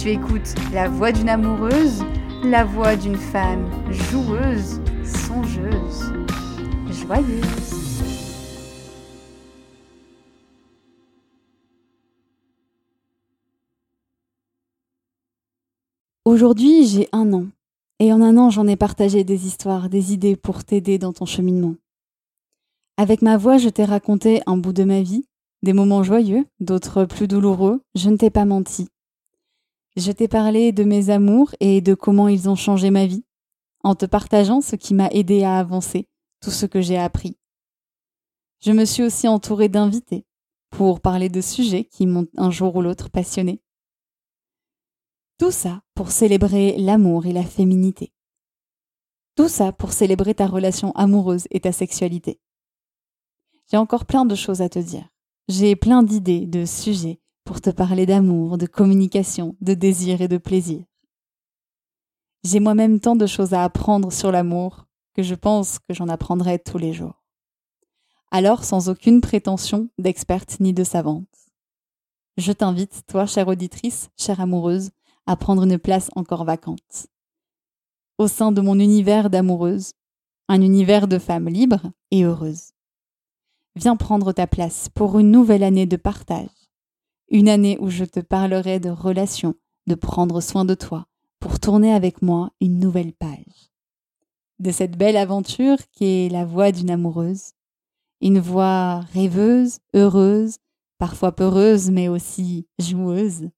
Tu écoutes la voix d'une amoureuse, la voix d'une femme joueuse, songeuse, joyeuse. Aujourd'hui, j'ai un an. Et en un an, j'en ai partagé des histoires, des idées pour t'aider dans ton cheminement. Avec ma voix, je t'ai raconté un bout de ma vie, des moments joyeux, d'autres plus douloureux, je ne t'ai pas menti. Je t'ai parlé de mes amours et de comment ils ont changé ma vie, en te partageant ce qui m'a aidé à avancer, tout ce que j'ai appris. Je me suis aussi entourée d'invités pour parler de sujets qui m'ont un jour ou l'autre passionné. Tout ça pour célébrer l'amour et la féminité. Tout ça pour célébrer ta relation amoureuse et ta sexualité. J'ai encore plein de choses à te dire. J'ai plein d'idées, de sujets pour te parler d'amour, de communication, de désir et de plaisir. J'ai moi-même tant de choses à apprendre sur l'amour que je pense que j'en apprendrai tous les jours. Alors, sans aucune prétention d'experte ni de savante, je t'invite, toi, chère auditrice, chère amoureuse, à prendre une place encore vacante. Au sein de mon univers d'amoureuse, un univers de femmes libres et heureuses. Viens prendre ta place pour une nouvelle année de partage, une année où je te parlerai de relations, de prendre soin de toi, pour tourner avec moi une nouvelle page. De cette belle aventure qui est la voix d'une amoureuse. Une voix rêveuse, heureuse, parfois peureuse, mais aussi joueuse.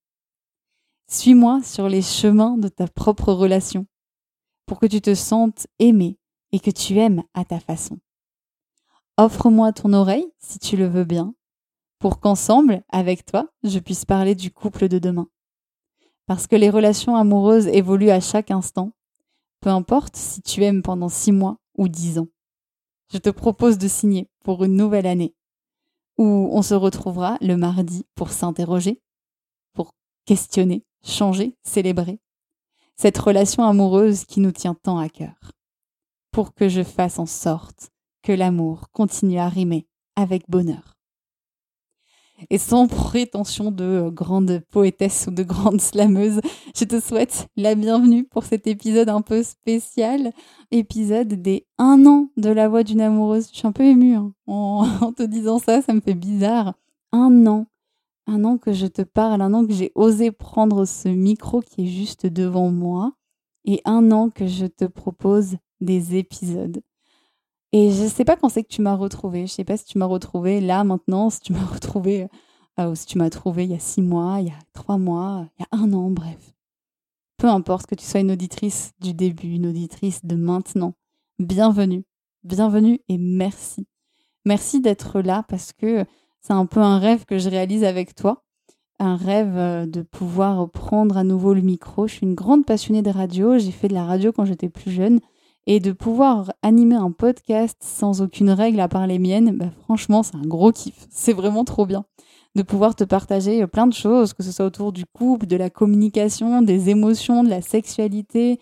Suis-moi sur les chemins de ta propre relation, pour que tu te sentes aimé et que tu aimes à ta façon. Offre-moi ton oreille, si tu le veux bien, pour qu'ensemble, avec toi, je puisse parler du couple de demain. Parce que les relations amoureuses évoluent à chaque instant, peu importe si tu aimes pendant six mois ou dix ans. Je te propose de signer pour une nouvelle année, où on se retrouvera le mardi pour s'interroger, pour questionner, changer, célébrer cette relation amoureuse qui nous tient tant à cœur, pour que je fasse en sorte que l'amour continue à rimer avec bonheur et sans prétention de grande poétesse ou de grande slameuse, je te souhaite la bienvenue pour cet épisode un peu spécial, épisode des un an de la voix d'une amoureuse. Je suis un peu émue hein. en, te disant ça, ça me fait bizarre. Un an, un an que je te parle, un an que j'ai osé prendre ce micro qui est juste devant moi, et un an que je te propose des épisodes. Et je ne sais pas quand c'est que tu m'as retrouvé. Je sais pas si tu m'as retrouvé là maintenant, si tu m'as retrouvé euh, ou si tu m'as trouvé il y a six mois, il y a trois mois, il y a un an, bref. Peu importe que tu sois une auditrice du début, une auditrice de maintenant. Bienvenue, bienvenue et merci. Merci d'être là parce que c'est un peu un rêve que je réalise avec toi. Un rêve de pouvoir prendre à nouveau le micro. Je suis une grande passionnée de radio. J'ai fait de la radio quand j'étais plus jeune. Et de pouvoir animer un podcast sans aucune règle à part les miennes, bah franchement, c'est un gros kiff. C'est vraiment trop bien. De pouvoir te partager plein de choses, que ce soit autour du couple, de la communication, des émotions, de la sexualité,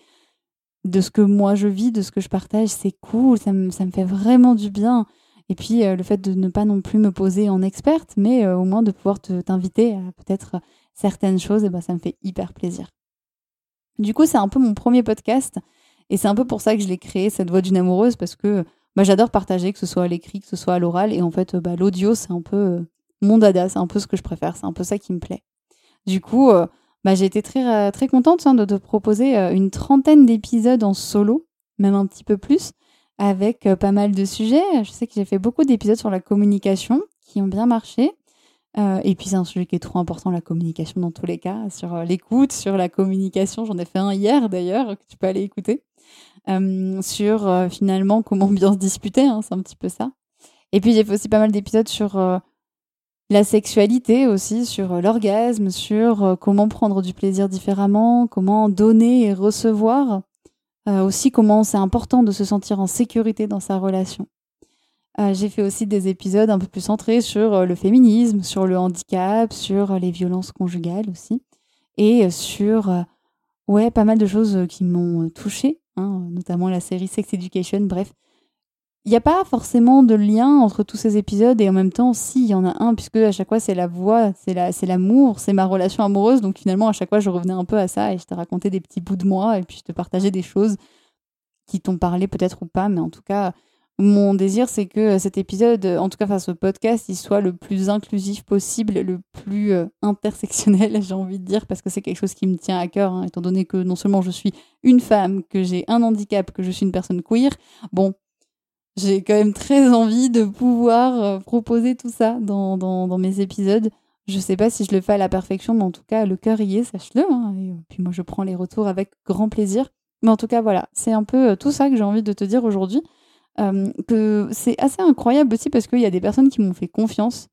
de ce que moi je vis, de ce que je partage, c'est cool, ça me, fait vraiment du bien. Et puis euh, le fait de ne pas non plus me poser en experte, mais euh, au moins de pouvoir t'inviter à peut-être certaines choses, et ben ça me fait hyper plaisir. Du coup, c'est un peu mon premier podcast. Et c'est un peu pour ça que je l'ai créé, cette voix d'une amoureuse, parce que bah, j'adore partager, que ce soit à l'écrit, que ce soit à l'oral. Et en fait, bah, l'audio, c'est un peu euh, mon dada, c'est un peu ce que je préfère, c'est un peu ça qui me plaît. Du coup, euh, bah, j'ai été très, euh, très contente hein, de te proposer une trentaine d'épisodes en solo, même un petit peu plus, avec pas mal de sujets. Je sais que j'ai fait beaucoup d'épisodes sur la communication qui ont bien marché. et puis c'est un sujet qui est trop important, la communication dans tous les cas, sur l'écoute, sur la communication. J'en ai fait un hier d'ailleurs, que tu peux aller écouter. Euh, sur euh, finalement comment bien se disputer, hein, c'est un petit peu ça. Et puis j'ai fait aussi pas mal d'épisodes sur euh, la sexualité aussi, sur l'orgasme, sur comment prendre du plaisir différemment, comment donner et recevoir, aussi comment c'est important de se sentir en sécurité dans sa relation. j'ai fait aussi des épisodes un peu plus centrés sur le féminisme, sur le handicap, sur les violences conjugales aussi, et sur ouais pas mal de choses qui m'ont touchée Hein, notamment la série Sex Education. Bref, il n'y a pas forcément de lien entre tous ces épisodes et en même temps, si, il y en a un, puisque à chaque fois c'est la voix, c'est la, c'est l'amour, c'est ma relation amoureuse. Donc finalement, à chaque fois, je revenais un peu à ça et je te racontais des petits bouts de moi et puis je te partageais des choses qui t'ont parlé peut-être ou pas, mais en tout cas, mon désir, c'est que cet épisode, en tout cas au podcast, il soit le plus inclusif possible, le plus euh, intersectionnel, j'ai envie de dire, parce que c'est quelque chose qui me tient à cœur, hein, étant donné que non seulement je suis une femme, que j'ai un handicap, que je suis une personne queer. Bon, j'ai quand même très envie de pouvoir euh, proposer tout ça dans, mes épisodes. Je sais pas si je le fais à la perfection, mais en tout cas, le cœur y est, sache-le. Hein, et puis moi, je prends les retours avec grand plaisir. Mais en tout cas, voilà, c'est un peu euh, tout ça que j'ai envie de te dire aujourd'hui. Euh, que c'est assez incroyable aussi parce qu'il y a des personnes qui m'ont fait confiance.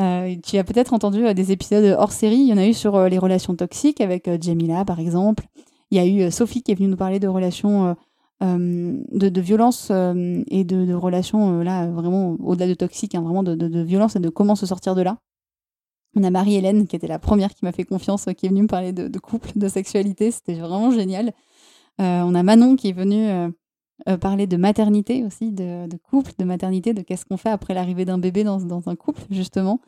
Euh, tu as peut-être entendu euh, des épisodes hors série. Il y en a eu sur les relations toxiques avec Jamila, par exemple. Il y a eu Sophie qui est venue nous parler de relations de, de, violence et de, relations là vraiment au-delà de toxiques, hein, vraiment de, de, violence et de comment se sortir de là. On a Marie-Hélène qui était la première qui m'a fait confiance, qui est venue me parler de, couple, de sexualité. C'était vraiment génial. on a Manon qui est venue euh, parler de maternité aussi, de, couple, de maternité, de qu'est-ce qu'on fait après l'arrivée d'un bébé dans, un couple, justement.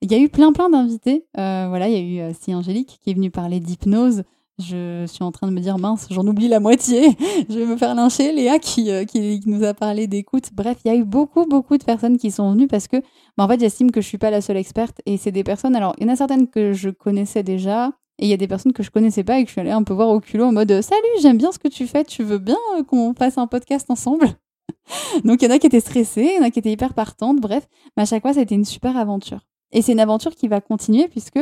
Il y a eu plein, plein d'invités. Euh, voilà, il y a eu euh, Si Angélique qui est venue parler d'hypnose. Je suis en train de me dire, mince, j'en oublie la moitié. je vais me faire lyncher. Léa qui, qui, nous a parlé d'écoute. Bref, il y a eu beaucoup, beaucoup de personnes qui sont venues parce que, bah, en fait, j'estime que je suis pas la seule experte. Et c'est des personnes, alors, il y en a certaines que je connaissais déjà, et il y a des personnes que je connaissais pas et que je suis allée un peu voir au culot en mode Salut, j'aime bien ce que tu fais, tu veux bien euh, qu'on fasse un podcast ensemble? Donc il y en a qui étaient stressés, il y en a qui étaient hyper partantes, bref, mais à chaque fois, c'était une super aventure. Et c'est une aventure qui va continuer puisque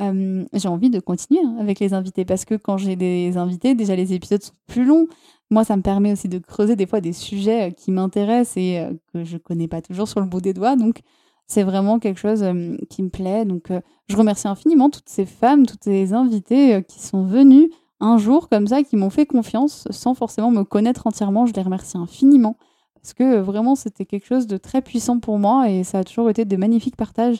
euh, j'ai envie de continuer hein, avec les invités parce que quand j'ai des invités, déjà les épisodes sont plus longs. Moi, ça me permet aussi de creuser des fois des sujets euh, qui m'intéressent et que je connais pas toujours sur le bout des doigts. Donc, c'est vraiment quelque chose euh, qui me plaît. Donc, euh, je remercie infiniment toutes ces femmes, toutes ces invités euh, qui sont venues un jour comme ça, qui m'ont fait confiance sans forcément me connaître entièrement. Je les remercie infiniment parce que vraiment, c'était quelque chose de très puissant pour moi et ça a toujours été de magnifiques partages.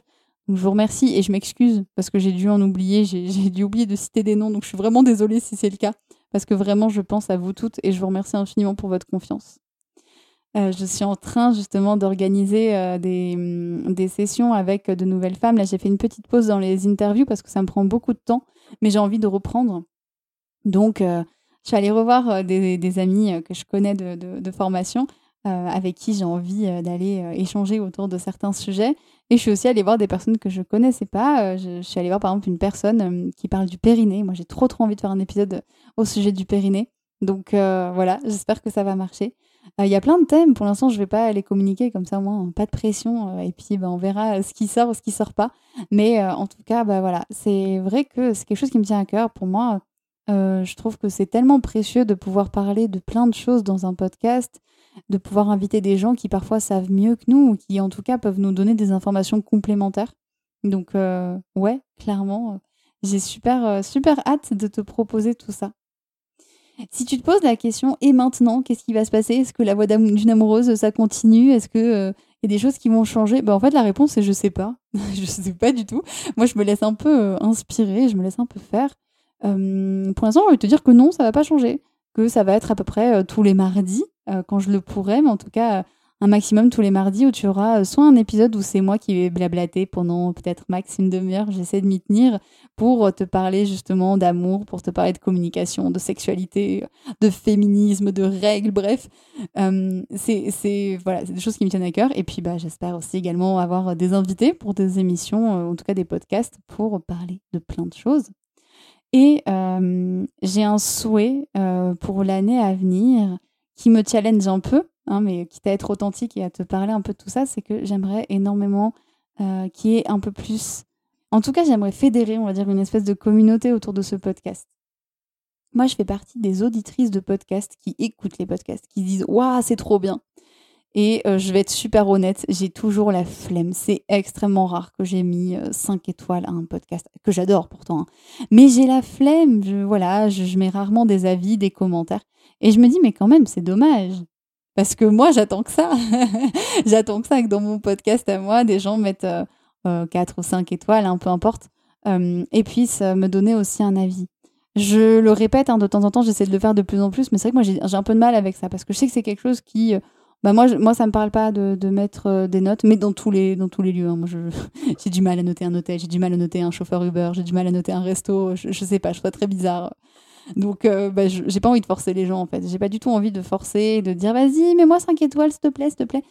Je vous remercie et je m'excuse parce que j'ai dû en oublier, j'ai dû oublier de citer des noms. Donc, je suis vraiment désolée si c'est le cas parce que vraiment, je pense à vous toutes et je vous remercie infiniment pour votre confiance. Euh, je suis en train justement d'organiser euh, des, mm, des, sessions avec de nouvelles femmes. Là, j'ai fait une petite pause dans les interviews parce que ça me prend beaucoup de temps, mais j'ai envie de reprendre. Donc, euh, je suis allée revoir des, des, amis que je connais de, de, de formation, avec qui j'ai envie d'aller échanger autour de certains sujets. Et je suis aussi allée voir des personnes que je connaissais pas. Je, je, suis allée voir par exemple une personne qui parle du périnée. Moi, j'ai trop trop envie de faire un épisode au sujet du périnée. Donc voilà, j'espère que ça va marcher. Euh, il y a plein de thèmes. Pour l'instant, je vais pas les communiquer comme ça, moi, pas de pression. Euh, et puis, bah, on verra ce qui sort ou ce qui sort pas. Mais euh, en tout cas, bah, voilà, c'est vrai que c'est quelque chose qui me tient à cœur. Pour moi, je trouve que c'est tellement précieux de pouvoir parler de plein de choses dans un podcast. de pouvoir inviter des gens qui parfois savent mieux que nous ou qui en tout cas peuvent nous donner des informations complémentaires. Donc euh, ouais, clairement, j'ai super super hâte de te proposer tout ça. Si tu te poses la question et maintenant, qu'est-ce qui va se passer? Est-ce que la voix d'une amoureuse ça continue? Est-ce que il y a des choses qui vont changer? Ben, En fait, la réponse est je sais pas. je sais pas du tout. Moi, je me laisse un peu inspirer, je me laisse un peu faire. pour l'instant, je vais te dire que non, ça va pas changer que ça va être à peu près euh, tous les mardis, euh, quand je le pourrai, mais en tout cas un maximum tous les mardis où tu auras euh, soit un épisode où c'est moi qui vais blablater pendant peut-être max une demi-heure, j'essaie de m'y tenir pour te parler justement d'amour, pour te parler de communication, de sexualité, de féminisme, de règles, bref. c'est voilà, des choses qui me tiennent à cœur. Et puis bah, j'espère aussi également avoir des invités pour des émissions, en tout cas des podcasts, pour parler de plein de choses. Et euh, j'ai un souhait euh, pour l'année à venir qui me challenge un peu, hein, mais quitte à être authentique et à te parler un peu de tout ça, c'est que j'aimerais énormément euh, qu'il y ait un peu plus... En tout cas, j'aimerais fédérer, on va dire, une espèce de communauté autour de ce podcast. Moi, je fais partie des auditrices de podcasts qui écoutent les podcasts, qui disent Waouh, c'est trop bien et euh, je vais être super honnête, j'ai toujours la flemme. C'est extrêmement rare que j'ai mis 5 euh, étoiles à un podcast, que j'adore pourtant. Hein. Mais j'ai la flemme, voilà, je, mets rarement des avis, des commentaires. Et je me dis, mais quand même, c'est dommage. Parce que moi, j'attends que ça. j'attends que ça, que dans mon podcast à moi, des gens mettent 4 euh, ou 5 étoiles, hein, peu importe, et puissent me donner aussi un avis. Je le répète, hein, de temps en temps, j'essaie de le faire de plus en plus, mais c'est vrai que moi, j'ai un peu de mal avec ça, parce que je sais que c'est quelque chose qui bah moi, je, moi, ça me parle pas de, de mettre euh, des notes, mais dans tous les, dans tous les lieux. Hein. Moi, j'ai du mal à noter un hôtel, j'ai du mal à noter un chauffeur Uber, j'ai du mal à noter un resto. Je, je sais pas, je trouve très bizarre. Donc, euh, bah, j'ai pas envie de forcer les gens, en fait. J'ai pas du tout envie de forcer, de dire vas-y, mets-moi 5 étoiles, s'il te plaît, s'il te plaît.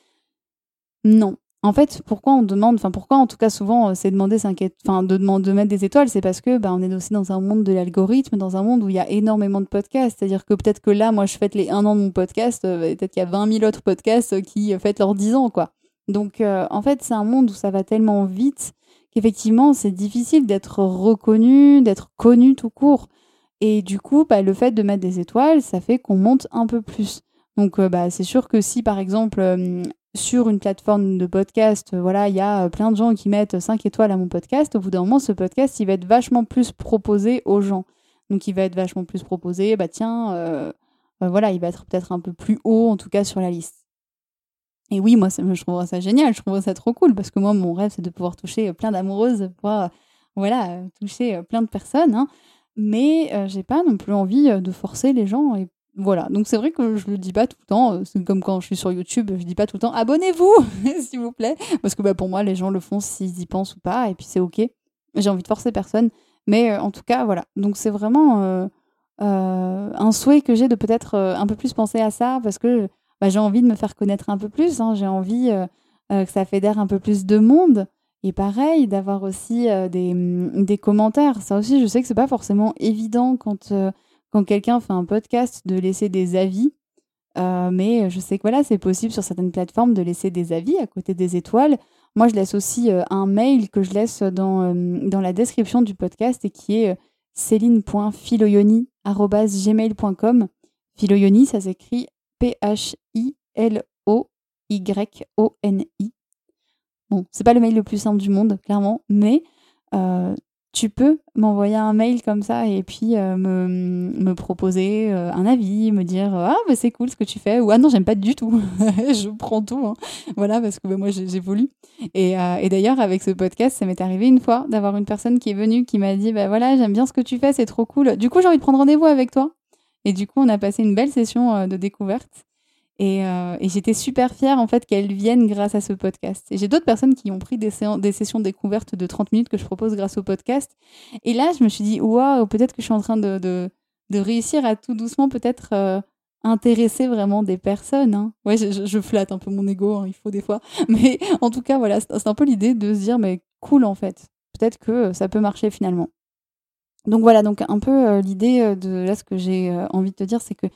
Non. En fait, pourquoi on demande, enfin pourquoi en tout cas souvent euh, c'est demander 5 enfin de de mettre des étoiles, c'est parce que bah, on est aussi dans un monde de l'algorithme, dans un monde où il y a énormément de podcasts. C'est-à-dire que peut-être que là, moi je fête les 1 an de mon podcast, euh, peut-être qu'il y a 20 000 autres podcasts qui fêtent leurs 10 ans, quoi. Donc en fait, c'est un monde où ça va tellement vite qu'effectivement c'est difficile d'être reconnu, d'être connu tout court. Et du coup, bah, le fait de mettre des étoiles, ça fait qu'on monte un peu plus. Donc, bah, c'est sûr que si, par exemple, sur une plateforme de podcast, euh, voilà, il y a euh, plein de gens qui mettent 5 étoiles à mon podcast, au bout d'un moment, ce podcast, il va être vachement plus proposé aux gens. Donc, il va être vachement plus proposé, bah tiens, euh, voilà, il va être peut-être un peu plus haut, en tout cas, sur la liste. Et oui, moi, ça, je trouverais ça génial, je trouverais ça trop cool, parce que moi, mon rêve, c'est de pouvoir toucher plein d'amoureuses, pouvoir, voilà, toucher plein de personnes, hein. Mais j'ai pas non plus envie de forcer les gens et voilà, donc c'est vrai que je le dis pas tout le temps. Euh, c'est comme quand je suis sur YouTube, je dis pas tout le temps abonnez-vous, s'il vous plaît, parce que bah, pour moi les gens le font s'ils y pensent ou pas, et puis c'est ok. J'ai envie de forcer personne, mais euh, en tout cas voilà. Donc c'est vraiment euh, un souhait que j'ai de peut-être un peu plus penser à ça, parce que bah, j'ai envie de me faire connaître un peu plus. Hein. j'ai envie que ça fédère un peu plus de monde. Et pareil, d'avoir aussi des, mm, des, commentaires. Ça aussi, je sais que c'est pas forcément évident quand quand quelqu'un fait un podcast de laisser des avis. Euh, mais je sais que voilà, c'est possible sur certaines plateformes de laisser des avis à côté des étoiles. Moi, je laisse aussi euh, un mail que je laisse dans, euh, dans la description du podcast et qui est céline.filoyoni.gmail.com. Filoyoni, ça s'écrit P-H-I-L-O-Y-O-N-I. Bon, c'est pas le mail le plus simple du monde, clairement, mais tu peux m'envoyer un mail comme ça et puis euh, me, proposer euh, un avis, me dire ah mais c'est cool ce que tu fais ou ah non j'aime pas du tout, je prends tout, hein. voilà parce que bah, moi j'évolue et, euh, et d'ailleurs avec ce podcast ça m'est arrivé une fois d'avoir une personne qui est venue qui m'a dit bah voilà j'aime bien ce que tu fais c'est trop cool, du coup j'ai envie de prendre rendez-vous avec toi. Et du coup on a passé une belle session de découverte euh, et, j'étais super fière en fait qu'elles viennent grâce à ce podcast. J'ai d'autres personnes qui ont pris des, sessions découvertes de 30 minutes que je propose grâce au podcast. Et là, je me suis dit, waouh, peut-être que je suis en train de, réussir à tout doucement peut-être euh, intéresser vraiment des personnes. Hein. Ouais, je, je, flatte un peu mon ego, hein, il faut des fois. Mais en tout cas, voilà, c'est un peu l'idée de se dire, mais cool en fait. Peut-être que ça peut marcher finalement. Donc voilà, donc un peu euh, l'idée de là, ce que j'ai envie de te dire, c'est que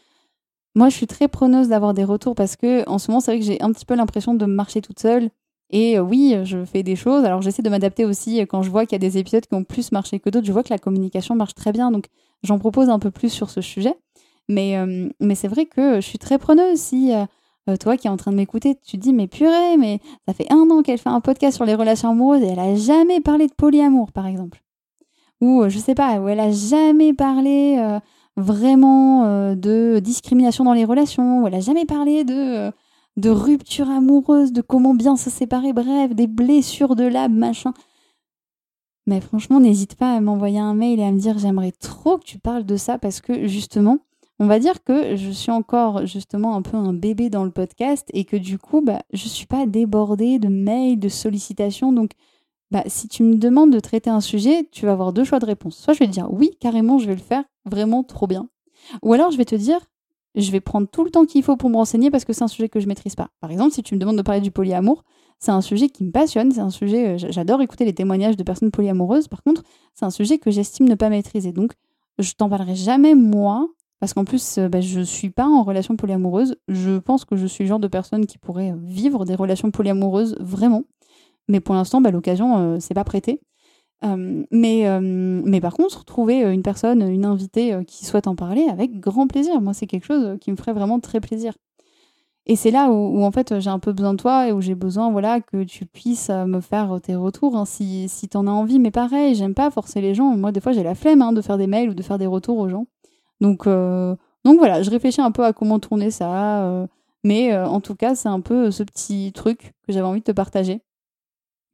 moi, je suis très preneuse d'avoir des retours parce que en ce moment, c'est vrai que j'ai un petit peu l'impression de marcher toute seule. Et euh, oui, je fais des choses. Alors, j'essaie de m'adapter aussi quand je vois qu'il y a des épisodes qui ont plus marché que d'autres. Je vois que la communication marche très bien. Donc, j'en propose un peu plus sur ce sujet. Mais, euh, mais c'est vrai que je suis très preneuse si toi qui es en train de m'écouter, tu te dis mais purée, mais ça fait un an qu'elle fait un podcast sur les relations amoureuses et elle a jamais parlé de polyamour, par exemple. Ou je sais pas, où elle a jamais parlé vraiment de discrimination dans les relations, jamais parlé de de rupture amoureuse, de comment bien se séparer, bref, des blessures de l'âme, machin. Mais franchement, n'hésite pas à m'envoyer un mail et à me dire j'aimerais trop que tu parles de ça parce que justement, on va dire que je suis encore justement un peu un bébé dans le podcast et que du coup, bah, je suis pas débordée de mails, de sollicitations. Donc, bah, si tu me demandes de traiter un sujet, tu vas avoir deux choix de réponse. Soit je vais te dire oui, carrément, je vais le faire vraiment trop bien. Ou alors je vais te dire je vais prendre tout le temps qu'il faut pour me renseigner parce que c'est un sujet que je maîtrise pas. Par exemple, si tu me demandes de parler du polyamour, c'est un sujet qui me passionne, c'est un sujet, euh, j'adore écouter les témoignages de personnes polyamoureuses. Par contre, c'est un sujet que j'estime ne pas maîtriser. Donc, je t'en parlerai jamais moi, parce qu'en plus, euh, bah, je suis pas en relation polyamoureuse. Je pense que je suis le genre de personne qui pourrait euh, vivre des relations polyamoureuses vraiment. Mais pour l'instant, bah, l'occasion, c'est pas prêté. Mais, mais par contre, trouver une personne, une invitée qui souhaite en parler, avec grand plaisir. Moi, c'est quelque chose qui me ferait vraiment très plaisir. Et c'est là où, en fait j'ai un peu besoin de toi et où j'ai besoin voilà que tu puisses euh, me faire tes retours hein, si, si tu en as envie. Mais pareil, j'aime pas forcer les gens. Moi, des fois, j'ai la flemme hein, de faire des mails ou de faire des retours aux gens. Donc, euh, donc voilà, je réfléchis un peu à comment tourner ça. Euh, mais en tout cas, c'est un peu ce petit truc que j'avais envie de te partager.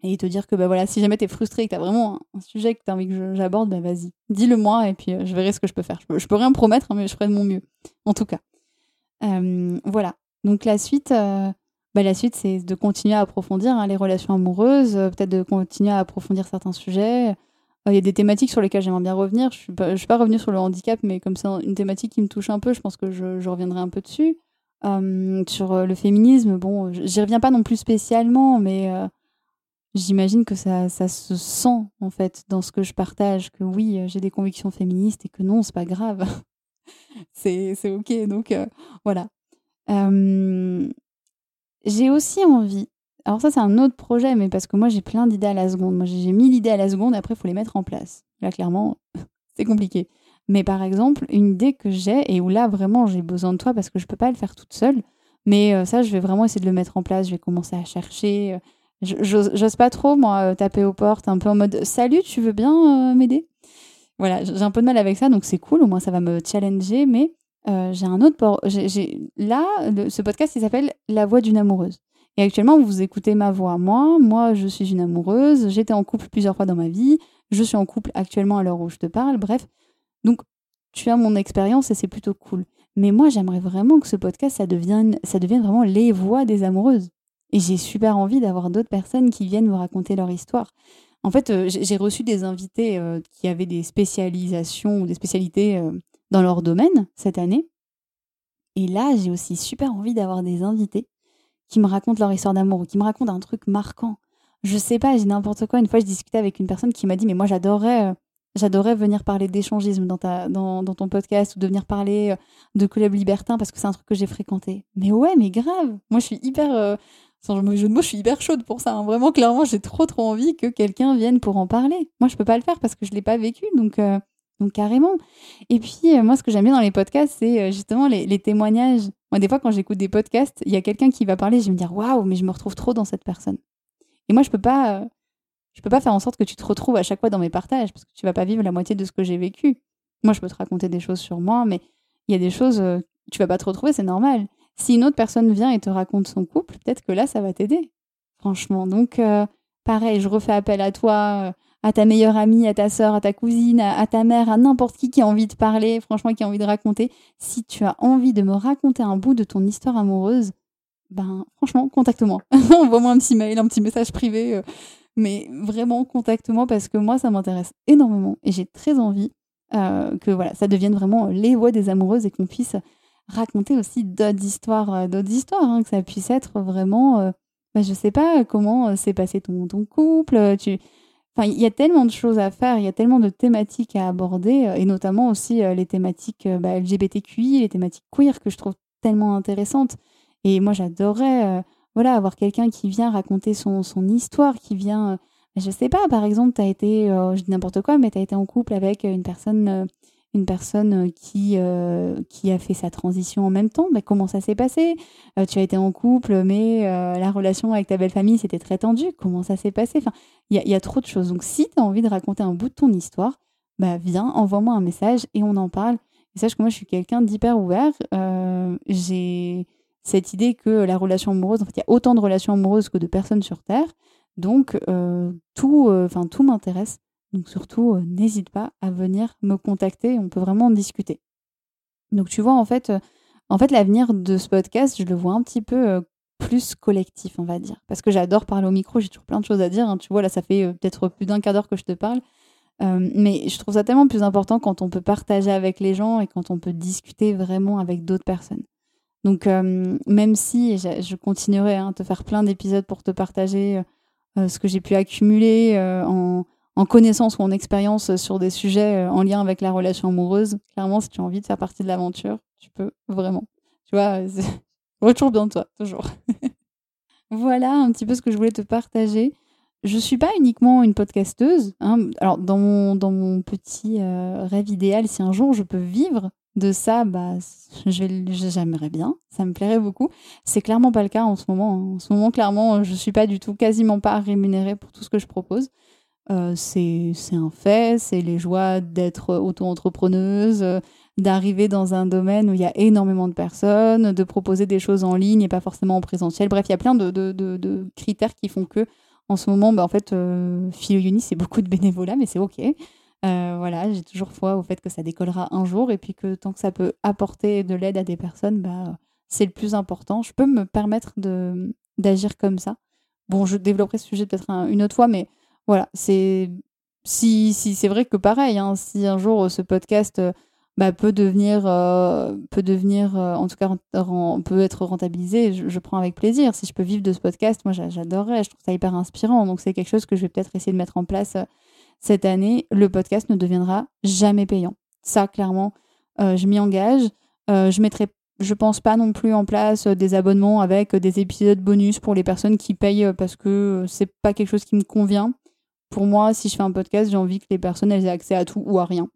Et te dire que bah voilà, si jamais tu es frustré et que tu as vraiment un, sujet que tu as envie que j'aborde, bah vas-y, dis-le moi et puis je verrai ce que je peux faire. Je peux, rien promettre, hein, mais je ferai de mon mieux. En tout cas. voilà. Donc la suite, euh, bah, la suite, c'est de continuer à approfondir hein, les relations amoureuses, euh, peut-être de continuer à approfondir certains sujets. Euh, il y a des thématiques sur lesquelles j'aimerais bien revenir. Je ne suis, pas, suis pas revenue sur le handicap, mais comme c'est une thématique qui me touche un peu, je pense que je, reviendrai un peu dessus. sur le féminisme, bon, j'y reviens pas non plus spécialement, mais j'imagine que ça, ça se sent en fait dans ce que je partage, que oui, j'ai des convictions féministes et que non, c'est pas grave. c'est ok. Donc voilà, j'ai aussi envie, alors ça c'est un autre projet, mais parce que moi j'ai plein d'idées à la seconde. Moi j'ai mis l'idée à la seconde, après il faut les mettre en place. Là clairement, c'est compliqué. Mais par exemple, une idée que j'ai, et où là vraiment j'ai besoin de toi parce que je peux pas le faire toute seule, mais ça je vais vraiment essayer de le mettre en place, je vais commencer à chercher. J'ose pas trop, moi, taper aux portes, un peu en mode Salut, tu veux bien m'aider? Voilà, j'ai un peu de mal avec ça, donc c'est cool, au moins ça va me challenger, mais euh, j'ai un autre. J'ai, là, ce podcast, il s'appelle La voix d'une amoureuse. Et actuellement, vous écoutez ma voix. Moi, moi, je suis une amoureuse. J'étais en couple plusieurs fois dans ma vie. Je suis en couple actuellement à l'heure où je te parle. Bref. Donc, tu as mon expérience et c'est plutôt cool. Mais moi, j'aimerais vraiment que ce podcast, ça devienne, ça devienne vraiment les voix des amoureuses. Et j'ai super envie d'avoir d'autres personnes qui viennent me raconter leur histoire. En fait, euh, j'ai reçu des invités euh, qui avaient des spécialisations ou des spécialités dans leur domaine cette année. Et là, j'ai aussi super envie d'avoir des invités qui me racontent leur histoire d'amour ou qui me racontent un truc marquant. Je sais pas, j'ai n'importe quoi. Une fois, je discutais avec une personne qui m'a dit, mais moi, j'adorerais, euh, j'adorerais venir parler d'échangisme dans, dans, dans, ton podcast ou de venir parler euh, de club libertin parce que c'est un truc que j'ai fréquenté. Mais ouais, mais grave. Moi, je suis hyper, euh, sans jeu de mots, je suis hyper chaude pour ça. Hein. Vraiment, clairement, j'ai trop, trop envie que quelqu'un vienne pour en parler. Moi, je peux pas le faire parce que je l'ai pas vécu. Donc, donc carrément. Et puis euh, moi, ce que j'aime bien dans les podcasts, c'est euh, justement les, témoignages. Moi, des fois, quand j'écoute des podcasts, il y a quelqu'un qui va parler, je vais me dire waouh, mais je me retrouve trop dans cette personne. Et moi, je peux pas, euh, je peux pas faire en sorte que tu te retrouves à chaque fois dans mes partages parce que tu vas pas vivre la moitié de ce que j'ai vécu. Moi, je peux te raconter des choses sur moi, mais il y a des choses tu vas pas te retrouver, c'est normal. Si une autre personne vient et te raconte son couple, peut-être que là, ça va t'aider. Franchement. Donc, pareil, je refais appel à toi à ta meilleure amie, à ta sœur, à ta cousine, à, ta mère, à n'importe qui qui a envie de parler, franchement qui a envie de raconter. Si tu as envie de me raconter un bout de ton histoire amoureuse, ben franchement, contacte-moi. Envoie-moi un petit mail, un petit message privé. Euh, mais vraiment, contacte-moi parce que moi, ça m'intéresse énormément et j'ai très envie euh, que voilà, ça devienne vraiment les voix des amoureuses et qu'on puisse raconter aussi d'autres histoires, euh, d'autres histoires, hein, que ça puisse être vraiment, euh, ben, je sais pas comment s'est passé ton, ton couple, tu, Enfin, il y a tellement de choses à faire, il y a tellement de thématiques à aborder, euh, et notamment aussi euh, les thématiques euh, bah, LGBTQI, les thématiques queer que je trouve tellement intéressantes. Et moi, j'adorerais voilà, avoir quelqu'un qui vient raconter son, son histoire, qui vient, je sais pas, par exemple, tu as été, je dis n'importe quoi, mais tu as été en couple avec une personne une personne qui, qui a fait sa transition en même temps, bah, comment ça s'est passé? Tu as été en couple, mais la relation avec ta belle famille, c'était très tendu. Comment ça s'est passé? Enfin, il y a, trop de choses. Donc, si tu as envie de raconter un bout de ton histoire, bah, viens, envoie-moi un message et on en parle. Sache que moi, je suis quelqu'un d'hyper ouvert. J'ai cette idée que la relation amoureuse, en fait, il y a autant de relations amoureuses que de personnes sur Terre. Donc, tout, enfin tout m'intéresse. Donc surtout, euh, n'hésite pas à venir me contacter, on peut vraiment en discuter. Donc tu vois, en fait, euh, en fait l'avenir de ce podcast, je le vois un petit peu euh, plus collectif, on va dire. Parce que j'adore parler au micro, j'ai toujours plein de choses à dire. Hein. Tu vois, là, ça fait peut-être plus d'un quart d'heure que je te parle. mais je trouve ça tellement plus important quand on peut partager avec les gens et quand on peut discuter vraiment avec d'autres personnes. Donc, même si je, continuerai hein, à te faire plein d'épisodes pour te partager ce que j'ai pu accumuler en, en connaissance ou en expérience sur des sujets euh, en lien avec la relation amoureuse, clairement, si tu as envie de faire partie de l'aventure, tu peux vraiment. Tu vois, retour bien de toi, toujours. voilà un petit peu ce que je voulais te partager. Je suis pas uniquement une podcasteuse. Hein. Alors, dans mon, dans mon petit euh, rêve idéal, si un jour je peux vivre de ça, bah, j'aimerais bien. Ça me plairait beaucoup. C'est clairement pas le cas en ce moment. Hein. En ce moment, clairement, je suis pas du tout, quasiment pas rémunérée pour tout ce que je propose. Euh, c'est un fait, c'est les joies d'être auto-entrepreneuse, euh, d'arriver dans un domaine où il y a énormément de personnes, de proposer des choses en ligne et pas forcément en présentiel. Bref, il y a plein de, de, critères qui font que, en ce moment, bah, en fait, euh, Uni, c'est beaucoup de bénévolat, mais c'est OK. Euh, voilà, j'ai toujours foi au fait que ça décollera un jour et puis que tant que ça peut apporter de l'aide à des personnes, bah, c'est le plus important. Je peux me permettre d'agir comme ça. Bon, je développerai ce sujet peut-être une autre fois, mais voilà, c'est si, si c'est vrai que pareil, hein, si un jour euh, ce podcast euh, bah, peut devenir, euh, peut devenir en tout cas, peut être rentabilisé, je, prends avec plaisir. Si je peux vivre de ce podcast, moi j'adorerais, je trouve ça hyper inspirant. Donc c'est quelque chose que je vais peut-être essayer de mettre en place cette année. Le podcast ne deviendra jamais payant. Ça, clairement, je m'y engage. je mettrai je pense pas non plus en place des abonnements avec des épisodes bonus pour les personnes qui payent parce que c'est pas quelque chose qui me convient pour moi, si je fais un podcast, j'ai envie que les personnes aient accès à tout ou à rien.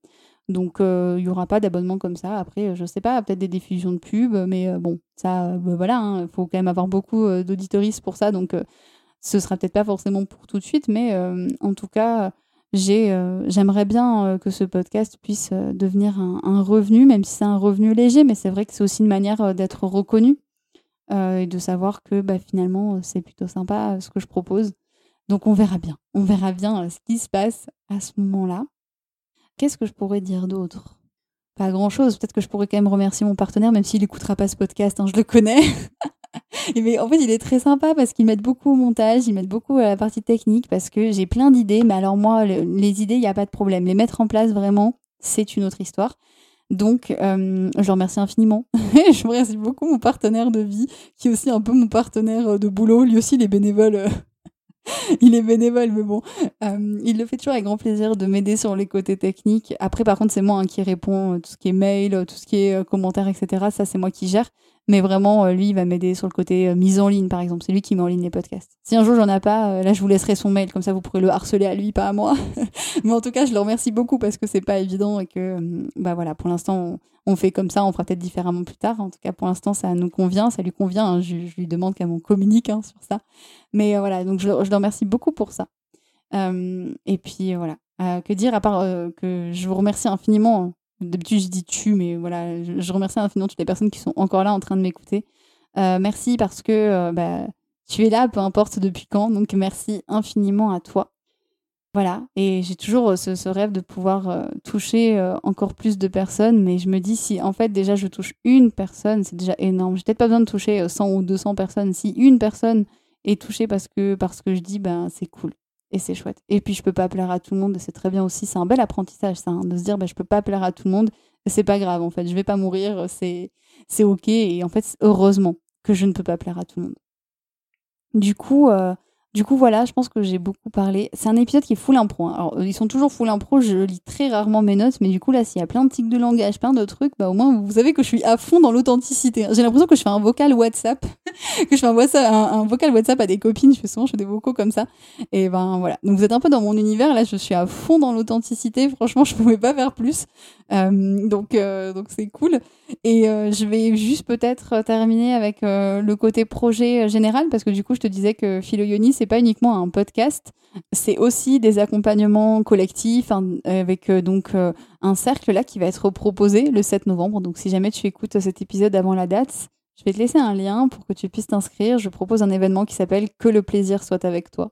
Donc, euh, il n'y aura pas d'abonnement comme ça. Après, je sais pas, peut-être des diffusions de pubs, mais euh, bon, ça, euh, voilà, il hein, faut quand même avoir beaucoup d'auditoristes pour ça. Donc, ce sera peut-être pas forcément pour tout de suite, mais en tout cas, j'aimerais bien que ce podcast puisse devenir un, un, revenu, même si c'est un revenu léger, mais c'est vrai que c'est aussi une manière d'être reconnu et de savoir que bah, finalement, c'est plutôt sympa ce que je propose. Donc on verra bien. On verra bien euh, ce qui se passe à ce moment-là. Qu'est-ce que je pourrais dire d'autre? Pas grand-chose. Peut-être que je pourrais quand même remercier mon partenaire, même s'il n'écoutera pas ce podcast, hein, je le connais. mais en fait, il est très sympa parce qu'il m'aide beaucoup au montage, il m'aide beaucoup à la partie technique parce que j'ai plein d'idées. Mais alors moi, les idées, il n'y a pas de problème. Les mettre en place vraiment, c'est une autre histoire. Donc, euh, je le remercie infiniment. je remercie beaucoup mon partenaire de vie, qui est aussi un peu mon partenaire euh, de boulot. Lui aussi, il est bénévole il est bénévole, mais bon, euh, il le fait toujours avec grand plaisir de m'aider sur les côtés techniques. Après, par contre, c'est moi hein, qui réponds euh, tout ce qui est mail, euh, tout ce qui est commentaires, etc. Ça, c'est moi qui gère. Mais vraiment, lui, il va m'aider sur le côté mise en ligne, par exemple. C'est lui qui met en ligne les podcasts. Si un jour j'en ai pas, là, je vous laisserai son mail, comme ça, vous pourrez le harceler à lui, pas à moi. mais en tout cas, je le remercie beaucoup parce que c'est pas évident et que, bah voilà, pour l'instant, on fait comme ça, on fera peut-être différemment plus tard. En tout cas, pour l'instant, ça nous convient, ça lui convient. Hein. Je, lui demande qu'elle m'en communique hein, sur ça. Mais euh, voilà, donc je, le remercie beaucoup pour ça. Euh, et puis voilà, euh, que dire à part que je vous remercie infiniment. D'habitude, je dis tu, mais voilà, je, remercie infiniment toutes les personnes qui sont encore là en train de m'écouter. merci parce que bah, tu es là, peu importe depuis quand. Donc merci infiniment à toi. Voilà, et j'ai toujours euh, ce, rêve de pouvoir euh, toucher euh, encore plus de personnes, mais je me dis si en fait déjà je touche une personne, c'est déjà énorme. J'ai peut-être pas besoin de toucher 100 ou 200 personnes. Si une personne est touchée parce que, parce que je dis, ben c'est cool et c'est chouette. Et puis je peux pas plaire à tout le monde, c'est très bien aussi. C'est un bel apprentissage ça, hein, de se dire, ben je peux pas plaire à tout le monde, c'est pas grave en fait, je vais pas mourir, c'est c'est ok. Et en fait, heureusement que je ne peux pas plaire à tout le monde. Du coup, Du coup, voilà, je pense que j'ai beaucoup parlé. C'est un épisode qui est full impro. Hein. Alors, ils sont toujours full impro, je lis très rarement mes notes, mais du coup, là, s'il y a plein de tics de langage, plein de trucs, bah, au moins, vous savez que je suis à fond dans l'authenticité. J'ai l'impression que je fais un vocal WhatsApp, que je fais un, un, vocal WhatsApp à des copines, je fais souvent, je fais des vocaux comme ça. Et ben, voilà. Donc, vous êtes un peu dans mon univers, là, je suis à fond dans l'authenticité. Franchement, je pouvais pas faire plus. Euh, donc, euh, donc c'est cool. Et euh, je vais juste peut-être terminer avec le côté projet général, parce que du coup, je te disais que Philoyoni, c'est pas uniquement un podcast, c'est aussi des accompagnements collectifs avec donc un cercle là qui va être proposé le 7 novembre. Donc, si jamais tu écoutes cet épisode avant la date, je vais te laisser un lien pour que tu puisses t'inscrire. Je propose un événement qui s'appelle Que le plaisir soit avec toi.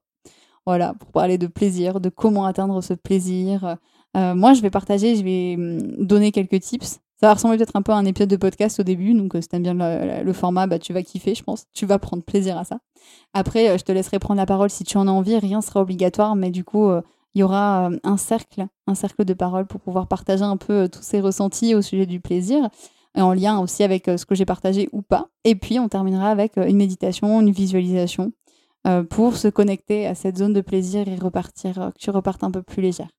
Voilà, pour parler de plaisir, de comment atteindre ce plaisir, euh, moi, je vais partager, je vais hum, donner quelques tips. Ça va ressembler peut-être un peu à un épisode de podcast au début, donc euh, si t'aimes bien le, format, bah, tu vas kiffer, je pense. Tu vas prendre plaisir à ça. Après, euh, je te laisserai prendre la parole si tu en as envie. Rien sera obligatoire, mais du coup, il y aura un cercle, un cercle de parole pour pouvoir partager un peu tous ces ressentis au sujet du plaisir en lien aussi avec ce que j'ai partagé ou pas. Et puis, on terminera avec une méditation, une visualisation pour se connecter à cette zone de plaisir et repartir, que tu repartes un peu plus légère.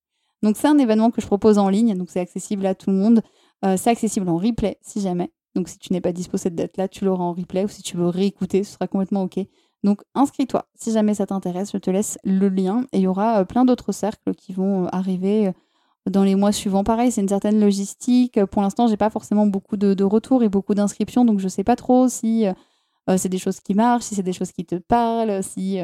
Donc c'est un événement que je propose en ligne, donc c'est accessible à tout le monde. Euh, c'est accessible en replay si jamais. Donc si tu n'es pas dispo cette date-là, tu l'auras en replay ou si tu veux réécouter, ce sera complètement OK. Donc inscris-toi si jamais ça t'intéresse, je te laisse le lien et il y aura euh, plein d'autres cercles qui vont euh, arriver dans les mois suivants. Pareil, c'est une certaine logistique. Pour l'instant, j'ai pas forcément beaucoup de, retours et beaucoup d'inscriptions, donc je sais pas trop si c'est des choses qui marchent, si c'est des choses qui te parlent, si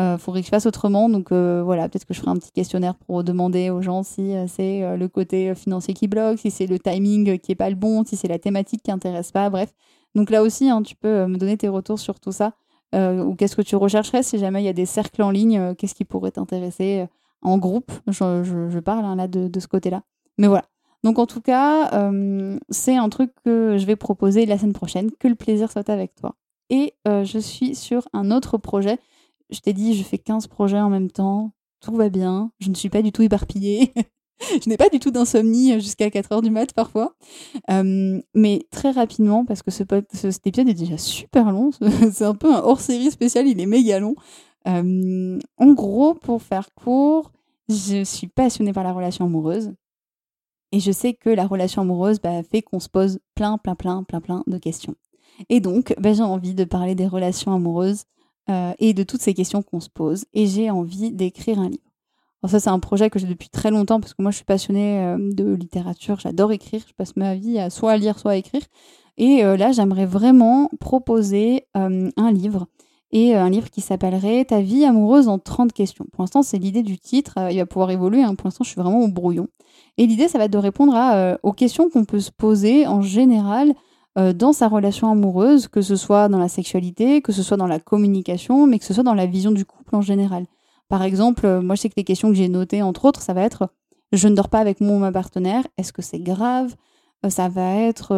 euh, faudrait que je fasse autrement. Donc euh, voilà, peut-être que je ferai un petit questionnaire pour demander aux gens si euh, c'est euh, le côté financier qui bloque, si c'est le timing qui est pas le bon, si c'est la thématique qui intéresse pas, bref. Donc là aussi, hein, tu peux me donner tes retours sur tout ça. ou qu'est-ce que tu rechercherais si jamais il y a des cercles en ligne, qu'est-ce qui pourrait t'intéresser en groupe je, parle hein, là de, ce côté-là. Mais voilà. Donc en tout cas, c'est un truc que je vais proposer la semaine prochaine, que le plaisir soit avec toi. Et je suis sur un autre projet je t'ai dit, je fais 15 projets en même temps, tout va bien, je ne suis pas du tout éparpillée. je n'ai pas du tout d'insomnie jusqu'à 4 heures du mat parfois. Euh, mais très rapidement, parce que ce, cet épisode est déjà super long, c'est un peu un hors-série spécial, il est méga long. En gros, pour faire court, je suis passionnée par la relation amoureuse. Et je sais que la relation amoureuse bah, fait qu'on se pose plein, plein, plein, plein, plein de questions. Et donc, bah, j'ai envie de parler des relations amoureuses euh, et de toutes ces questions qu'on se pose. Et j'ai envie d'écrire un livre. Alors ça, c'est un projet que j'ai depuis très longtemps parce que moi, je suis passionnée euh, de littérature. J'adore écrire. Je passe ma vie à soit à lire, soit à écrire. Et euh, là, j'aimerais vraiment proposer un livre. Et un livre qui s'appellerait Ta vie amoureuse en 30 questions. Pour l'instant, c'est l'idée du titre. il va pouvoir évoluer. Hein. Pour l'instant, je suis vraiment au brouillon. Et l'idée, ça va être de répondre à, aux questions qu'on peut se poser en général euh, dans sa relation amoureuse, que ce soit dans la sexualité, que ce soit dans la communication, mais que ce soit dans la vision du couple en général. Par exemple, euh, moi je sais que les questions que j'ai notées, entre autres, ça va être je ne dors pas avec mon ma partenaire, est-ce que c'est grave? Euh, Ça va être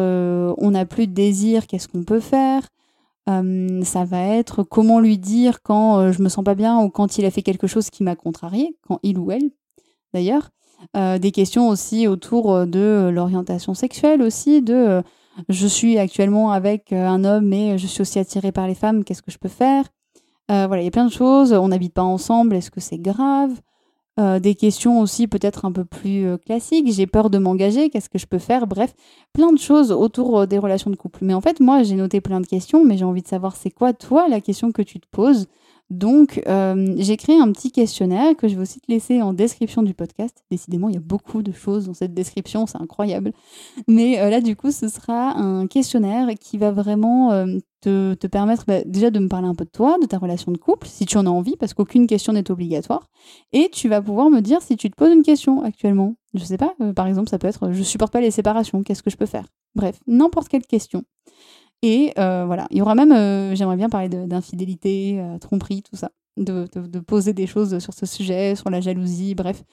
on n'a plus de désir, qu'est-ce qu'on peut faire? Ça va être comment lui dire quand je me sens pas bien ou quand il a fait quelque chose qui m'a contrarié, quand il ou elle d'ailleurs. des questions aussi autour de l'orientation sexuelle aussi, de je suis actuellement avec un homme, mais je suis aussi attirée par les femmes, qu'est-ce que je peux faire? Voilà, il y a plein de choses. On n'habite pas ensemble, est-ce que c'est grave? Euh, Des questions aussi peut-être un peu plus classiques. J'ai peur de m'engager, qu'est-ce que je peux faire? Bref, plein de choses autour des relations de couple. Mais en fait, moi, j'ai noté plein de questions, mais j'ai envie de savoir c'est quoi, toi, la question que tu te poses? Donc, euh, j'ai créé un petit questionnaire que je vais aussi te laisser en description du podcast. Décidément, il y a beaucoup de choses dans cette description, c'est incroyable. Mais euh, là, du coup, ce sera un questionnaire qui va vraiment euh, te, permettre bah, déjà de me parler un peu de toi, de ta relation de couple, si tu en as envie, parce qu'aucune question n'est obligatoire. Et tu vas pouvoir me dire si tu te poses une question actuellement. Je sais pas, par exemple, ça peut être je supporte pas les séparations, qu'est-ce que je peux faire? Bref, n'importe quelle question. Et euh, voilà, il y aura même, euh, j'aimerais bien parler d'infidélité, euh, tromperie, tout ça, de, poser des choses sur ce sujet, sur la jalousie, bref.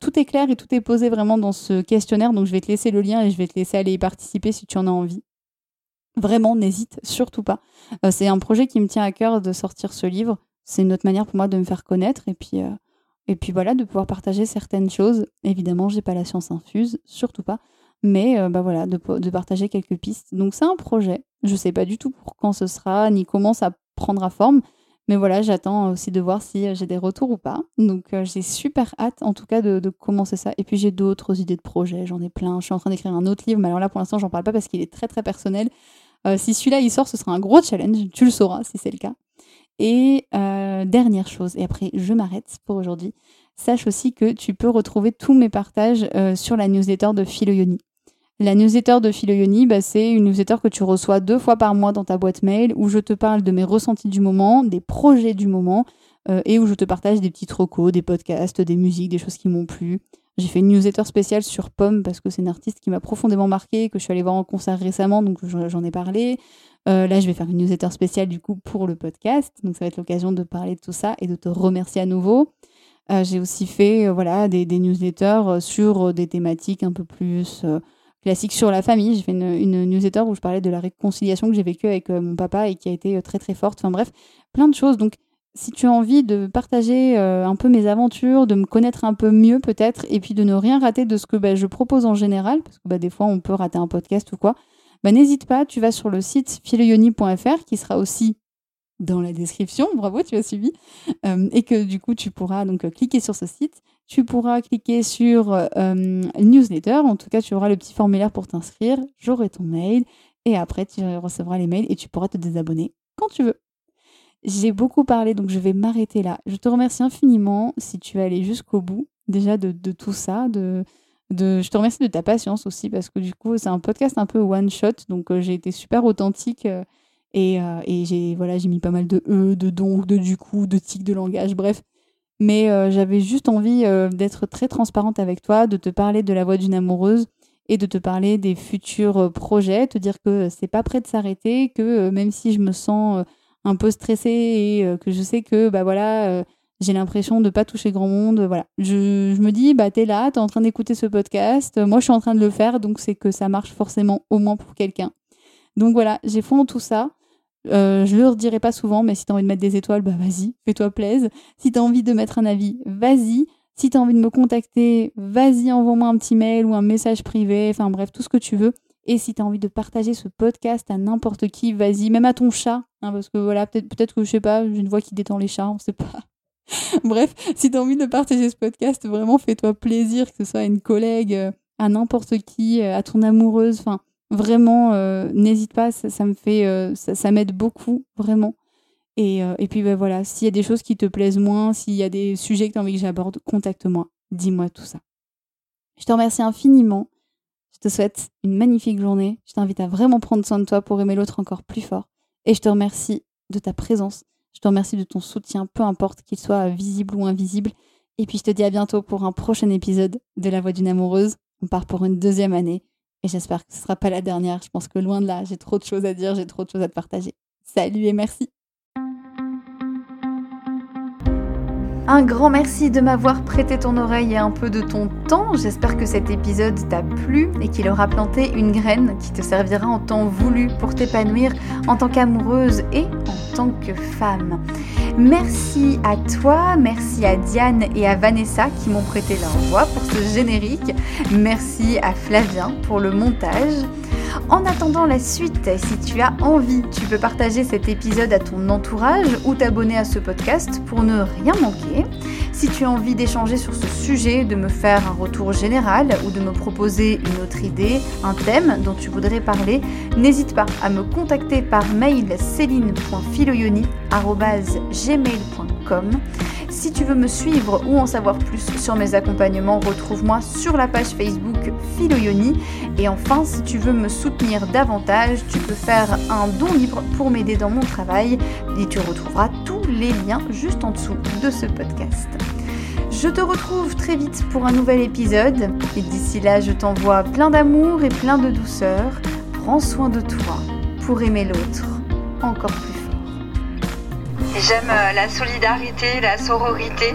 tout est clair et tout est posé vraiment dans ce questionnaire, donc je vais te laisser le lien et je vais te laisser aller y participer si tu en as envie. Vraiment, n'hésite surtout pas. c'est un projet qui me tient à cœur de sortir ce livre. C'est une autre manière pour moi de me faire connaître et puis, et puis voilà, de pouvoir partager certaines choses. Évidemment, j'ai pas la science infuse, surtout pas mais euh, bah voilà, de, de, partager quelques pistes. Donc c'est un projet. Je sais pas du tout pour quand ce sera, ni comment ça prendra forme, Mais voilà, j'attends aussi de voir si j'ai des retours ou pas. Donc j'ai super hâte en tout cas de, de commencer ça. Et puis j'ai d'autres idées de projets, j'en ai plein. Je suis en train d'écrire un autre livre, mais alors là pour l'instant j'en parle pas parce qu'il est très très personnel. Si celui-là il sort, ce sera un gros challenge, tu le sauras si c'est le cas. Et dernière chose, et après je m'arrête pour aujourd'hui, sache aussi que tu peux retrouver tous mes partages sur la newsletter de Philoyoni. La newsletter de Philoyoni, bah, c'est une newsletter que tu reçois deux fois par mois dans ta boîte mail où je te parle de mes ressentis du moment, des projets du moment euh, et où je te partage des petits trocos, des podcasts, des musiques, des choses qui m'ont plu. J'ai fait une newsletter spéciale sur Pomme parce que c'est une artiste qui m'a profondément marqué, que je suis allée voir en concert récemment, donc j'en ai parlé. Euh, là, je vais faire une newsletter spéciale du coup pour le podcast, donc ça va être l'occasion de parler de tout ça et de te remercier à nouveau. Euh, j'ai aussi fait voilà des, newsletters sur des thématiques un peu plus classique sur la famille. J'ai fait une, newsletter où je parlais de la réconciliation que j'ai vécue avec euh, mon papa et qui a été euh, très très forte. Enfin bref, plein de choses. Donc si tu as envie de partager euh, un peu mes aventures, de me connaître un peu mieux peut-être, et puis de ne rien rater de ce que bah, je propose en général, parce que bah, des fois on peut rater un podcast ou quoi, bah, n'hésite pas, tu vas sur le site philoyoni.fr qui sera aussi dans la description, bravo, tu as suivi, et que du coup tu pourras donc cliquer sur ce site tu pourras cliquer sur euh, newsletter. En tout cas, tu auras le petit formulaire pour t'inscrire. J'aurai ton mail. Et après, tu recevras les mails et tu pourras te désabonner quand tu veux. J'ai beaucoup parlé, donc je vais m'arrêter là. Je te remercie infiniment si tu es allé jusqu'au bout déjà de, tout ça. De, je te remercie de ta patience aussi parce que du coup, c'est un podcast un peu one shot. Donc, euh, j'ai été super authentique. Euh, et, et j'ai voilà, mis pas mal de e, de donc, de du coup, de tic de langage. Bref, mais euh, j'avais juste envie euh, d'être très transparente avec toi, de te parler de la voix d'une amoureuse et de te parler des futurs euh, projets, te dire que c'est pas prêt de s'arrêter, que même si je me sens un peu stressée et que je sais que bah voilà, j'ai l'impression de pas toucher grand monde, voilà. Je, je me dis bah t'es là, t'es en train d'écouter ce podcast, moi je suis en train de le faire, donc c'est que ça marche forcément au moins pour quelqu'un. Donc voilà, j'ai fond tout ça. Euh, je le redirai pas souvent, mais si tu as envie de mettre des étoiles, bah vas-y, fais-toi plaisir. Si tu as envie de mettre un avis, vas-y. Si tu as envie de me contacter, vas-y, envoie-moi un petit mail ou un message privé, enfin bref, tout ce que tu veux. Et si tu as envie de partager ce podcast à n'importe qui, vas-y, même à ton chat, hein, parce que voilà, peut-être peut que je sais pas, j'ai une voix qui détend les chats, on sait pas. bref, si tu as envie de partager ce podcast, vraiment fais-toi plaisir, que ce soit à une collègue, euh, à n'importe qui, euh, à ton amoureuse, enfin Vraiment, euh, n'hésite pas, ça, me fait, euh, ça, m'aide beaucoup, vraiment. Et, et puis ben voilà, s'il y a des choses qui te plaisent moins, s'il y a des sujets que tu as envie que j'aborde, contacte-moi, dis-moi tout ça. Je te remercie infiniment. Je te souhaite une magnifique journée. Je t'invite à vraiment prendre soin de toi pour aimer l'autre encore plus fort. Et je te remercie de ta présence. Je te remercie de ton soutien, peu importe qu'il soit visible ou invisible. Et puis je te dis à bientôt pour un prochain épisode de La Voix d'une amoureuse. On part pour une deuxième année. Et j'espère que ce ne sera pas la dernière. Je pense que loin de là, j'ai trop de choses à dire, j'ai trop de choses à te partager. Salut et merci. Un grand merci de m'avoir prêté ton oreille et un peu de ton temps. J'espère que cet épisode t'a plu et qu'il aura planté une graine qui te servira en temps voulu pour t'épanouir en tant qu'amoureuse et en tant que femme. Merci à toi, merci à Diane et à Vanessa qui m'ont prêté leur voix pour ce générique. Merci à Flavien pour le montage. En attendant la suite, si tu as envie, tu peux partager cet épisode à ton entourage ou t'abonner à ce podcast pour ne rien manquer. Si tu as envie d'échanger sur ce sujet, de me faire un retour général ou de me proposer une autre idée, un thème dont tu voudrais parler, n'hésite pas à me contacter par mail. Si tu veux me suivre ou en savoir plus sur mes accompagnements, retrouve-moi sur la page Facebook Philoyoni. Et enfin, si tu veux me soutenir davantage, tu peux faire un don libre pour m'aider dans mon travail tu retrouveras tous les liens juste en dessous de ce podcast. Je te retrouve très vite pour un nouvel épisode et d'ici là, je t'envoie plein d'amour et plein de douceur. Prends soin de toi pour aimer l'autre encore plus J'aime euh, la solidarité, la sororité,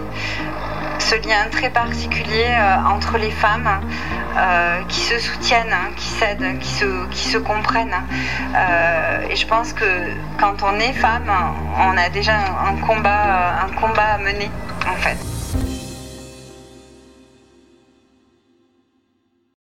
ce lien très particulier euh, entre les femmes euh, qui se soutiennent, qui s'aident, qui se, comprennent. et je pense que quand on est femme, on a déjà un combat, un combat à mener en fait.